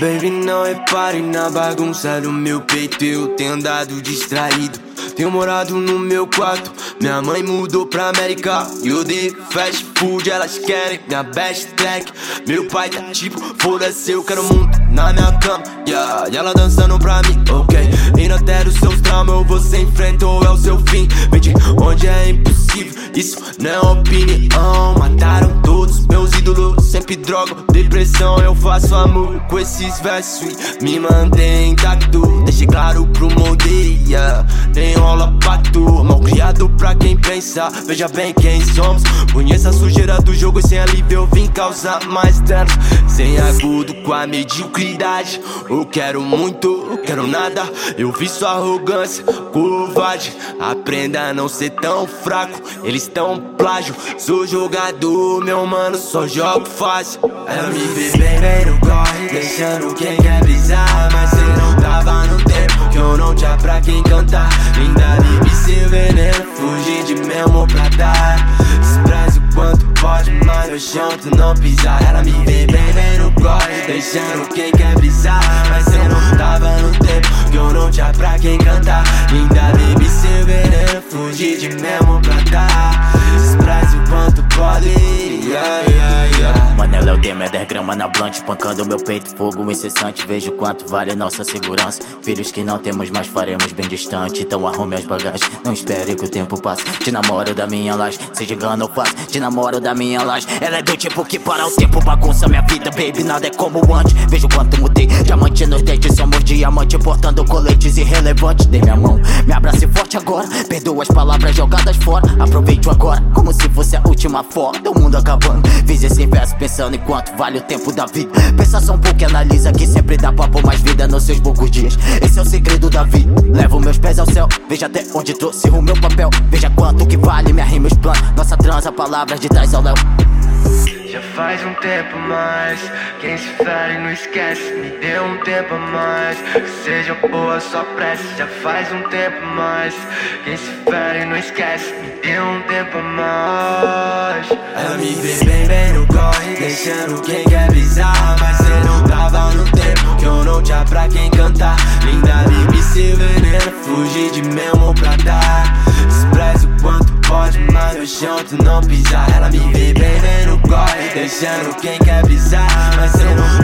Baby, não repare na bagunça do meu peito. Eu tenho andado distraído. Tenho morado no meu quarto. Minha mãe mudou pra América. E eu dei fast food, elas querem minha best track. Meu pai tá tipo, foda-se, eu quero muito na minha cama. Yeah, e ela dançando pra mim, ok. E não ter os seus traumas, ou você enfrenta ou é o seu fim. De onde é impossível, isso não é opinião. Mataram todos sempre droga, depressão. Eu faço amor com esses versos me mantém intacto. Deixe claro pro molde, yeah. Nem rola pacto, mal criado pra quem pensa. Veja bem quem somos. Conheça a sujeira do jogo e sem alívio eu vim causar mais danos. Sem agudo com a mediocridade. Eu quero muito, eu quero nada. Eu vi sua arrogância, covarde. Aprenda a não ser tão fraco. Eles tão plágio. Sou jogador, meu mano, só jogo fácil. Ela me vê bem, bem no corre, deixando quem quer brisar. Mas cê não tava no tempo eu não tinha pra quem cantar. Ainda vive seu veneno, fugir de mesmo pra dar. Despreze o quanto pode, mas chão tu não pisar. Ela me vê bem, bem no deixando quem quer brisar. Mas cê não tava no tempo que eu não tinha pra quem cantar. Ainda vive seu veneno, fugir de mesmo pra o tema, 10 gramas na blunt Pancando meu peito, fogo incessante. Vejo quanto vale nossa segurança. Filhos que não temos, mas faremos bem distante. Então arrume as bagagens, não espere que o tempo passe. Te namoro da minha laje, seja engano ou faz Te namoro da minha laje. Ela é do tipo que para o tempo bagunça minha vida Baby, nada é como antes, vejo quanto mudei Diamante nos dentes, somos diamante Portando coletes irrelevantes. Dei minha mão, me abrace forte agora. Perdoa as palavras jogadas fora. Aproveite agora, como se fosse a última foto O mundo acabando, fiz esse verso pensando em quanto vale o tempo da vida. Pensa só um pouco e analisa que sempre dá pra pôr mais vida nos seus poucos dias. Esse é o segredo da vida. Levo meus pés ao céu, veja até onde trouxe o meu papel. Veja quanto que vale minha rima e os planos. Nossa transa, palavras de trás ao léu. Já faz um tempo mais, quem se fere não esquece. Me dê um tempo a mais, que seja boa só prece. Já faz um tempo mais, quem se fere não esquece. Me dê um tempo a mais. Ela me vê bem, bem no corre, deixando quem quer brisar. Mas cê não tava no chão tu não pisar. Ela me vê bem, no corre, deixando quem quer brisar. Mas cê não